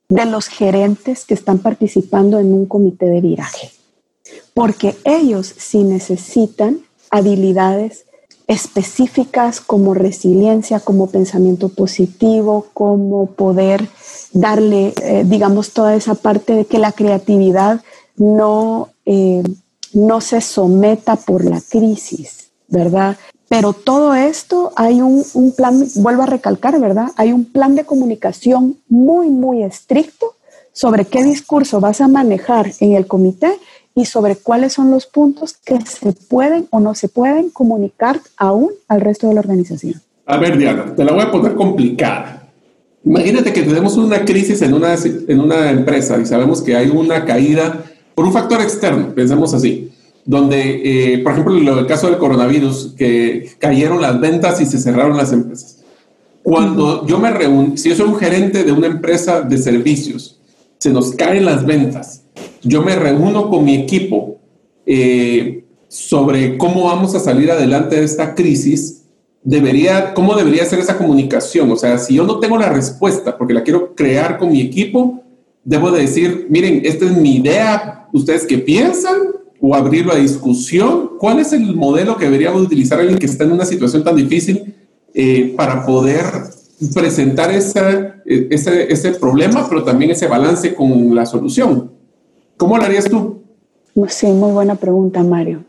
de los gerentes que están participando en un comité de viraje, porque ellos sí necesitan habilidades específicas como resiliencia, como pensamiento positivo, como poder darle, eh, digamos, toda esa parte de que la creatividad no eh, no se someta por la crisis, ¿verdad? Pero todo esto hay un, plan, vuelvo a recalcar, ¿verdad? Hay un plan de comunicación muy, muy estricto sobre qué discurso vas a manejar en el comité y sobre cuáles son los puntos que se pueden o no se pueden comunicar aún al resto de la organización. A ver, Diana, te la voy a poner complicada. Imagínate que tenemos una crisis en una, en una empresa y sabemos que hay una caída por un factor externo, pensemos así, donde, eh, por ejemplo, en el caso del coronavirus, que cayeron las ventas y se cerraron las empresas. Cuando yo me reúno, si yo soy un gerente de una empresa de servicios, se nos caen las ventas, yo me reúno con mi equipo eh, sobre cómo vamos a salir adelante de esta crisis, debería, ¿cómo debería ser esa comunicación? O sea, si yo no tengo la respuesta porque la quiero crear con mi equipo, debo de decir, miren, esta es mi idea, ¿Ustedes qué piensan? ¿O abrirlo a discusión? ¿Cuál es el modelo que deberíamos utilizar alguien que está en una situación tan difícil eh, para poder presentar ese, ese problema, pero también ese balance con la solución? ¿Cómo lo harías tú? Sí, muy buena pregunta, Mario.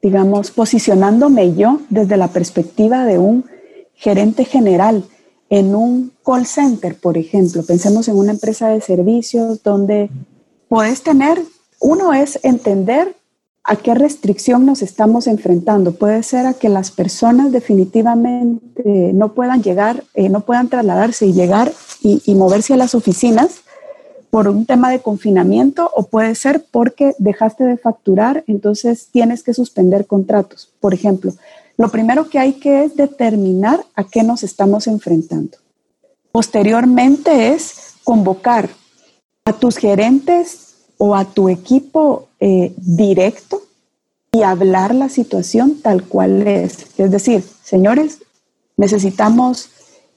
Digamos, posicionándome yo desde la perspectiva de un gerente general en un call center, por ejemplo, pensemos en una empresa de servicios donde puedes tener uno es entender a qué restricción nos estamos enfrentando. Puede ser a que las personas definitivamente no puedan llegar, eh, no puedan trasladarse y llegar y, moverse a las oficinas por un tema de confinamiento o puede ser porque dejaste de facturar, entonces tienes que suspender contratos. Por ejemplo, lo primero que hay que es determinar a qué nos estamos enfrentando. Posteriormente es convocar a tus gerentes o a tu equipo eh, directo y hablar la situación tal cual es. Es decir, señores, necesitamos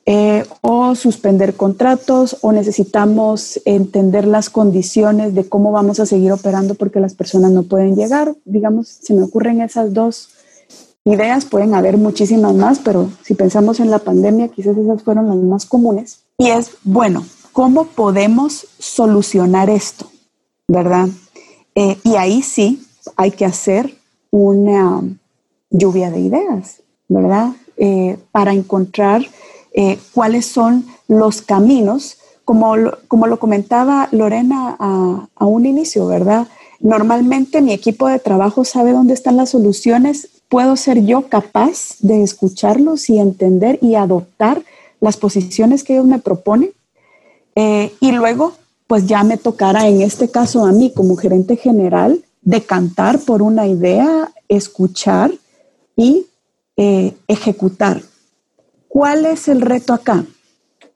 eh, o suspender contratos o necesitamos entender las condiciones de cómo vamos a seguir operando porque las personas no pueden llegar. Digamos, se me ocurren esas dos ideas, pueden haber muchísimas más, pero si pensamos en la pandemia, quizás esas fueron las más comunes. Y es, bueno, ¿cómo podemos solucionar esto? ¿Verdad? Eh, y ahí sí hay que hacer una lluvia de ideas, ¿verdad? Eh, para encontrar eh, cuáles son los caminos, como lo, como lo comentaba Lorena a, un inicio, ¿verdad? Normalmente mi equipo de trabajo sabe dónde están las soluciones, puedo ser yo capaz de escucharlos y entender y adoptar las posiciones que ellos me proponen. Y luego, pues ya me tocará en este caso a mí como gerente general decantar por una idea, escuchar y eh, ejecutar. ¿Cuál es el reto acá?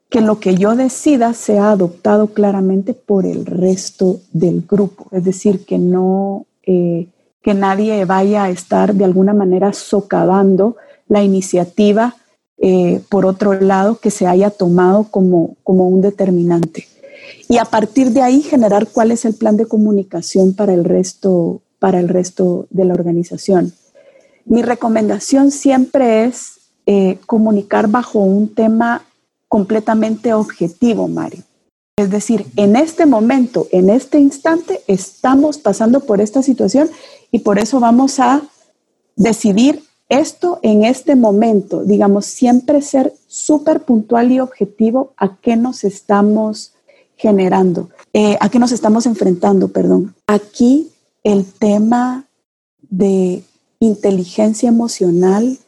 Que lo que yo decida sea adoptado claramente por el resto del grupo, es decir, que no, eh, que nadie vaya a estar de alguna manera socavando la iniciativa eh, por otro lado que se haya tomado como, como un determinante. Y a partir de ahí generar cuál es el plan de comunicación para el resto, para el resto de la organización. Mi recomendación siempre es eh, comunicar bajo un tema completamente objetivo, Mario. Es decir, en este momento, en este instante, estamos pasando por esta situación y por eso vamos a decidir esto en este momento. Digamos, siempre ser súper puntual y objetivo a qué nos estamos generando, eh, a qué nos estamos enfrentando, perdón. Aquí el tema de inteligencia emocional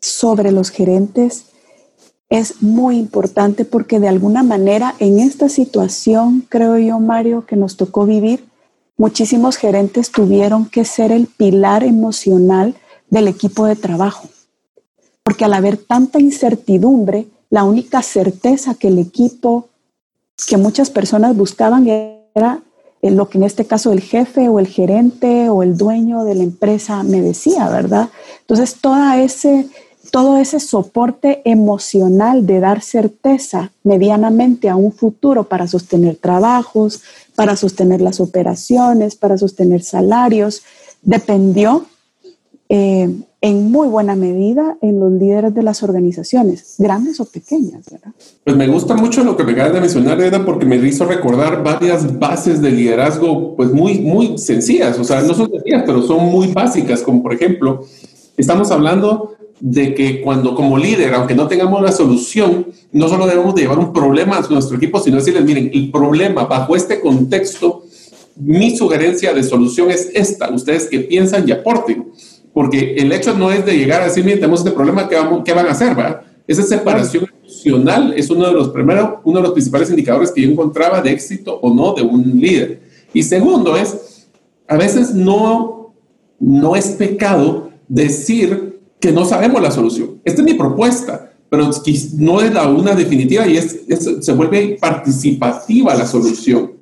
sobre los gerentes es muy importante porque de alguna manera en esta situación, creo yo, Mario, que nos tocó vivir, muchísimos gerentes tuvieron que ser el pilar emocional del equipo de trabajo. Porque al haber tanta incertidumbre, la única certeza que el equipo, que muchas personas buscaban era lo que en este caso el jefe o el gerente o el dueño de la empresa me decía, ¿verdad? Entonces, toda ese, todo ese soporte emocional de dar certeza medianamente a un futuro para sostener trabajos, para sostener las operaciones, para sostener salarios, dependió eh, en muy buena medida en los líderes de las organizaciones, grandes o pequeñas, ¿verdad? Pues me gusta mucho lo que me acabas de mencionar, Eda, porque me hizo recordar varias bases de liderazgo, pues muy, muy sencillas, o sea, no son sencillas, pero son muy básicas, como por ejemplo, estamos hablando de que cuando como líder, aunque no tengamos la solución, no solo debemos de llevar un problema a nuestro equipo, sino decirles, miren, el problema bajo este contexto, mi sugerencia de solución es esta, ustedes que piensan y aporten, porque el hecho no es de llegar a decir, miren, tenemos este problema, ¿qué, vamos, qué van a hacer? ¿verdad? Esa separación emocional es uno de los primeros, uno de los principales indicadores que yo encontraba de éxito o no de un líder. Y segundo es, a veces no, no es pecado decir que no sabemos la solución. Esta es mi propuesta, pero no es la una definitiva y es, se vuelve participativa la solución.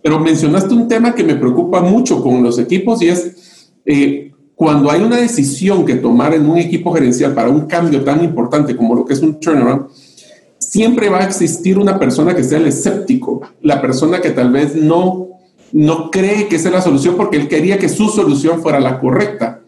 Pero mencionaste un tema que me preocupa mucho con los equipos y es eh, cuando hay una decisión que tomar en un equipo gerencial para un cambio tan importante como lo que es un turnaround, siempre va a existir una persona que sea el escéptico, la persona que tal vez no, no cree que es la solución porque él quería que su solución fuera la correcta.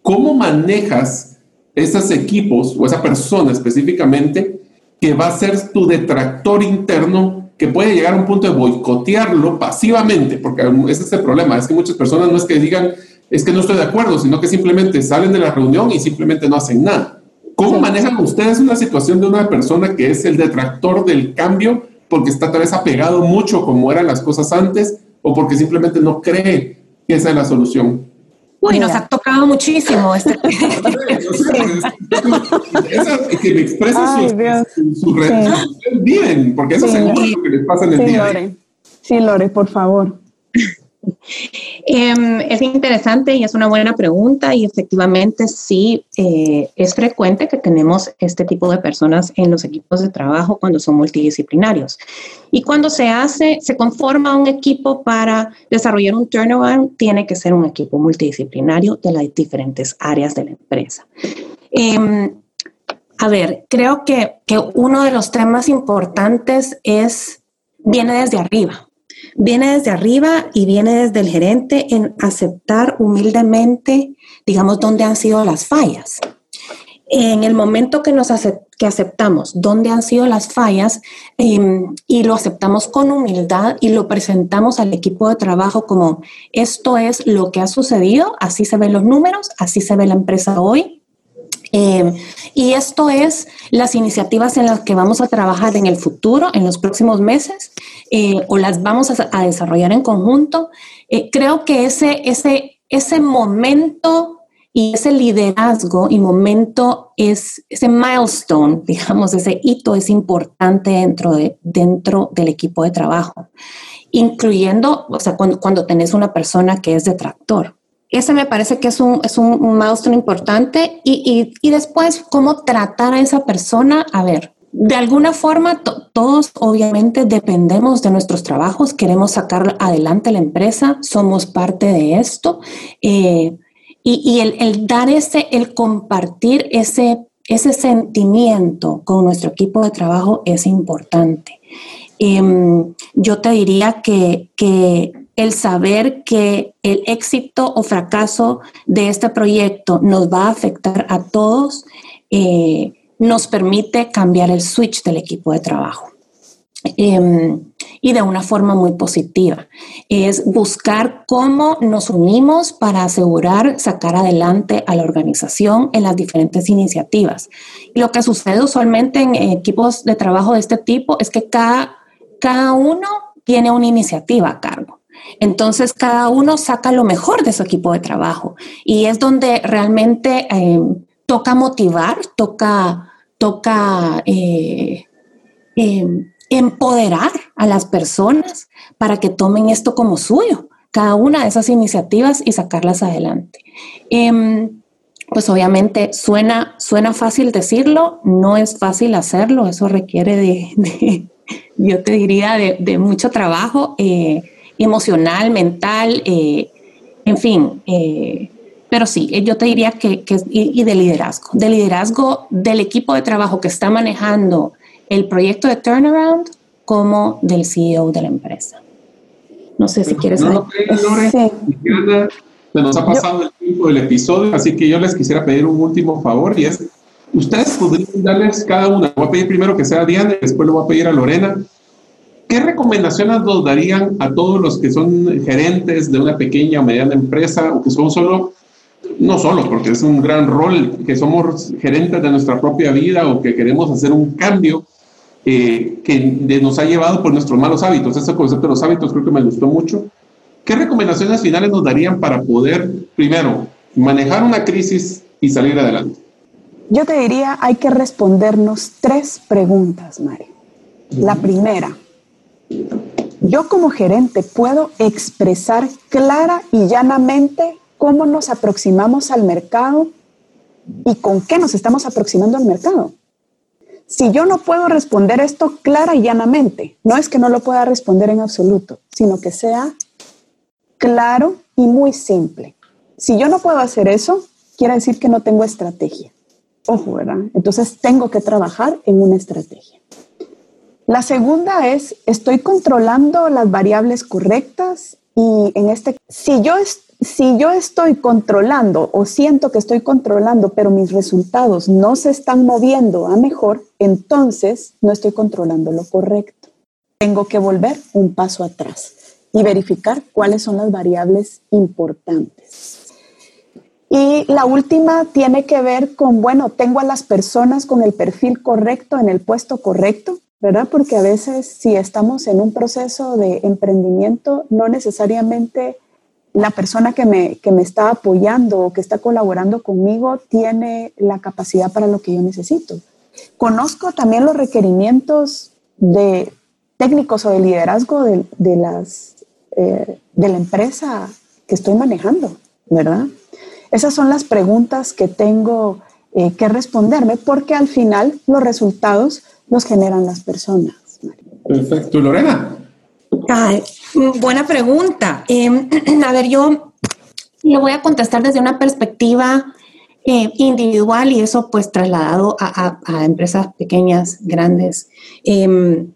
¿Cómo manejas esos equipos o esa persona específicamente que va a ser tu detractor interno que puede llegar a un punto de boicotearlo pasivamente, porque ese es el problema, es que muchas personas no es que digan, es que no estoy de acuerdo, sino que simplemente salen de la reunión y simplemente no hacen nada. ¿Cómo manejan ustedes una situación de una persona que es el detractor del cambio porque está tal vez apegado mucho como eran las cosas antes o porque simplemente no cree que esa es la solución? Uy, nos ha tocado muchísimo este que me exprese su, su, bien, porque eso es lo que les pasa en el día. Lore. Sí, Lore, por favor. Em, es interesante y es una buena pregunta y efectivamente sí eh, es frecuente que tenemos este tipo de personas en los equipos de trabajo cuando son multidisciplinarios. Y cuando se hace, se conforma un equipo para desarrollar un turnaround, tiene que ser un equipo multidisciplinario de las diferentes áreas de la empresa. Em, a ver, creo que, que uno de los temas importantes es, viene desde arriba viene desde arriba y viene desde el gerente en aceptar humildemente, digamos, dónde han sido las fallas. En el momento que nos que aceptamos dónde han sido las fallas em, y lo aceptamos con humildad y lo presentamos al equipo de trabajo como esto es lo que ha sucedido, así se ven los números, así se ve la empresa hoy, eh, y esto es las iniciativas en las que vamos a trabajar en el futuro, en los próximos meses, eh, o las vamos a, desarrollar en conjunto. Eh, creo que ese, ese, ese momento y ese liderazgo y momento es ese milestone, [LAUGHS] digamos, ese hito es importante dentro, de, dentro del equipo de trabajo, incluyendo, o sea, cuando, cuando tenés una persona que es detractor ese me parece que es un, es un milestone importante y, y, y, después cómo tratar a esa persona. A ver, de alguna forma todos obviamente dependemos de nuestros trabajos, queremos sacar adelante la empresa, somos parte de esto eh, y, y el, el, dar ese, el compartir ese, ese sentimiento con nuestro equipo de trabajo es importante. Eh, yo te diría que, que el saber que el éxito o fracaso de este proyecto nos va a afectar a todos, eh, nos permite cambiar el switch del equipo de trabajo. Em, y de una forma muy positiva. Es buscar cómo nos unimos para asegurar sacar adelante a la organización en las diferentes iniciativas. Y lo que sucede usualmente en equipos de trabajo de este tipo es que cada, cada uno tiene una iniciativa a cargo. Entonces, cada uno saca lo mejor de su equipo de trabajo y es donde realmente eh, toca motivar, toca, toca eh, em, empoderar a las personas para que tomen esto como suyo, cada una de esas iniciativas y sacarlas adelante. Em, pues obviamente suena, suena fácil decirlo, no es fácil hacerlo, eso requiere de, yo te diría, de, mucho trabajo. Eh, emocional, mental, eh, en fin. Eh, pero sí, eh, yo te diría que, que y, de liderazgo, de liderazgo del equipo de trabajo que está manejando el proyecto de turnaround como del CEO de la empresa. No sé si quieres... No, se nos ha pasado el tiempo del episodio, así que yo les quisiera pedir un último favor y es, ustedes podrían darles cada una, voy a pedir primero que sea Diana, después lo voy a pedir a Lorena, ¿Qué recomendaciones nos darían a todos los que son gerentes de una pequeña o mediana empresa o que son solo, no solo, porque es un gran rol, que somos gerentes de nuestra propia vida o que queremos hacer un cambio eh, que nos ha llevado por nuestros malos hábitos? Ese concepto de los hábitos creo que me gustó mucho. ¿Qué recomendaciones finales nos darían para poder, primero, manejar una crisis y salir adelante? Yo te diría, hay que respondernos tres preguntas, Mario. La primera, yo como gerente puedo expresar clara y llanamente cómo nos aproximamos al mercado y con qué nos estamos aproximando al mercado. Si yo no puedo responder esto clara y llanamente, no es que no lo pueda responder en absoluto, sino que sea claro y muy simple. Si yo no puedo hacer eso, quiere decir que no tengo estrategia. Ojo, ¿verdad? Entonces tengo que trabajar en una estrategia. La segunda es, estoy controlando las variables correctas y en este, si yo, si yo estoy controlando o siento que estoy controlando, pero mis resultados no se están moviendo a mejor, entonces no estoy controlando lo correcto. Tengo que volver un paso atrás y verificar cuáles son las variables importantes. Y la última tiene que ver con, bueno, tengo a las personas con el perfil correcto en el puesto correcto. ¿Verdad? Porque a veces si estamos en un proceso de emprendimiento, no necesariamente la persona que me, que me está apoyando o que está colaborando conmigo tiene la capacidad para lo que yo necesito. Conozco también los requerimientos de técnicos o de liderazgo de, de las, eh, de la empresa que estoy manejando, ¿verdad? Esas son las preguntas que tengo eh, que responderme porque al final los resultados los generan las personas. Perfecto. Lorena. buena pregunta. Em, [CLEARS THROAT] a ver, yo lo voy a contestar desde una perspectiva eh, individual y eso pues trasladado a, empresas pequeñas, grandes. Em,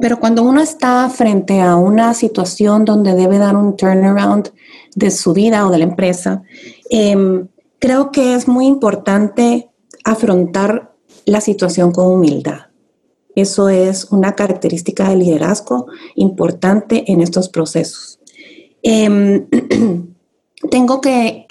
pero cuando uno está frente a una situación donde debe dar un turnaround de su vida o de la empresa, em, creo que es muy importante afrontar la situación con humildad. Eso es una característica de liderazgo importante en estos procesos. Em, [CLEARS THROAT] tengo que,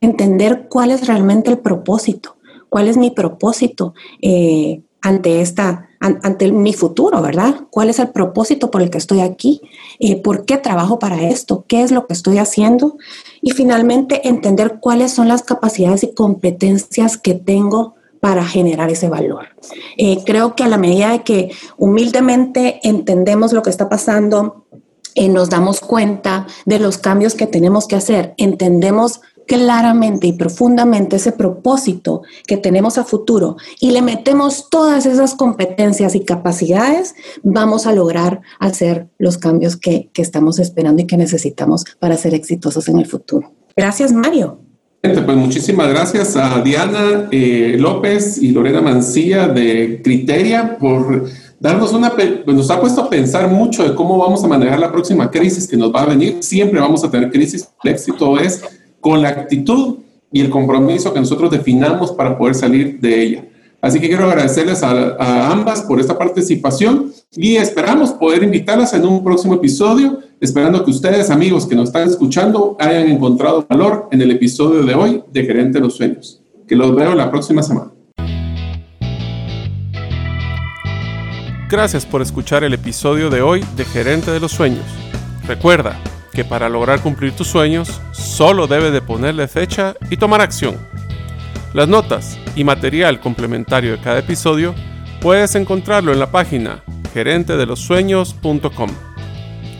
entender cuál es realmente el propósito, cuál es mi propósito eh, ante esta, ante mi futuro, ¿verdad? ¿Cuál es el propósito por el que estoy aquí? Eh, ¿Por qué trabajo para esto? ¿Qué es lo que estoy haciendo? Y finalmente entender cuáles son las capacidades y competencias que tengo para generar ese valor. Eh, creo que a la medida de que humildemente entendemos lo que está pasando, eh, nos damos cuenta de los cambios que tenemos que hacer, entendemos claramente y profundamente ese propósito que tenemos a futuro y le metemos todas esas competencias y capacidades, vamos a lograr hacer los cambios que, estamos esperando y que necesitamos para ser exitosos en el futuro. Gracias, Mario. Pues muchísimas gracias a Diana eh, López y Lorena Mancilla de Criteria por darnos una, pues nos ha puesto a pensar mucho de cómo vamos a manejar la próxima crisis que nos va a venir. Siempre vamos a tener crisis. El éxito es con la actitud y el compromiso que nosotros definamos para poder salir de ella. Así que quiero agradecerles a, ambas por esta participación y esperamos poder invitarlas en un próximo episodio, esperando que ustedes, amigos que nos están escuchando, hayan encontrado valor en el episodio de hoy de Gerente de los Sueños. Que los veo la próxima semana. Gracias por escuchar el episodio de hoy de Gerente de los Sueños. Recuerda, que para lograr cumplir tus sueños solo debes de ponerle fecha y tomar acción. Las notas y material complementario de cada episodio puedes encontrarlo en la página gerentedelosueños.com.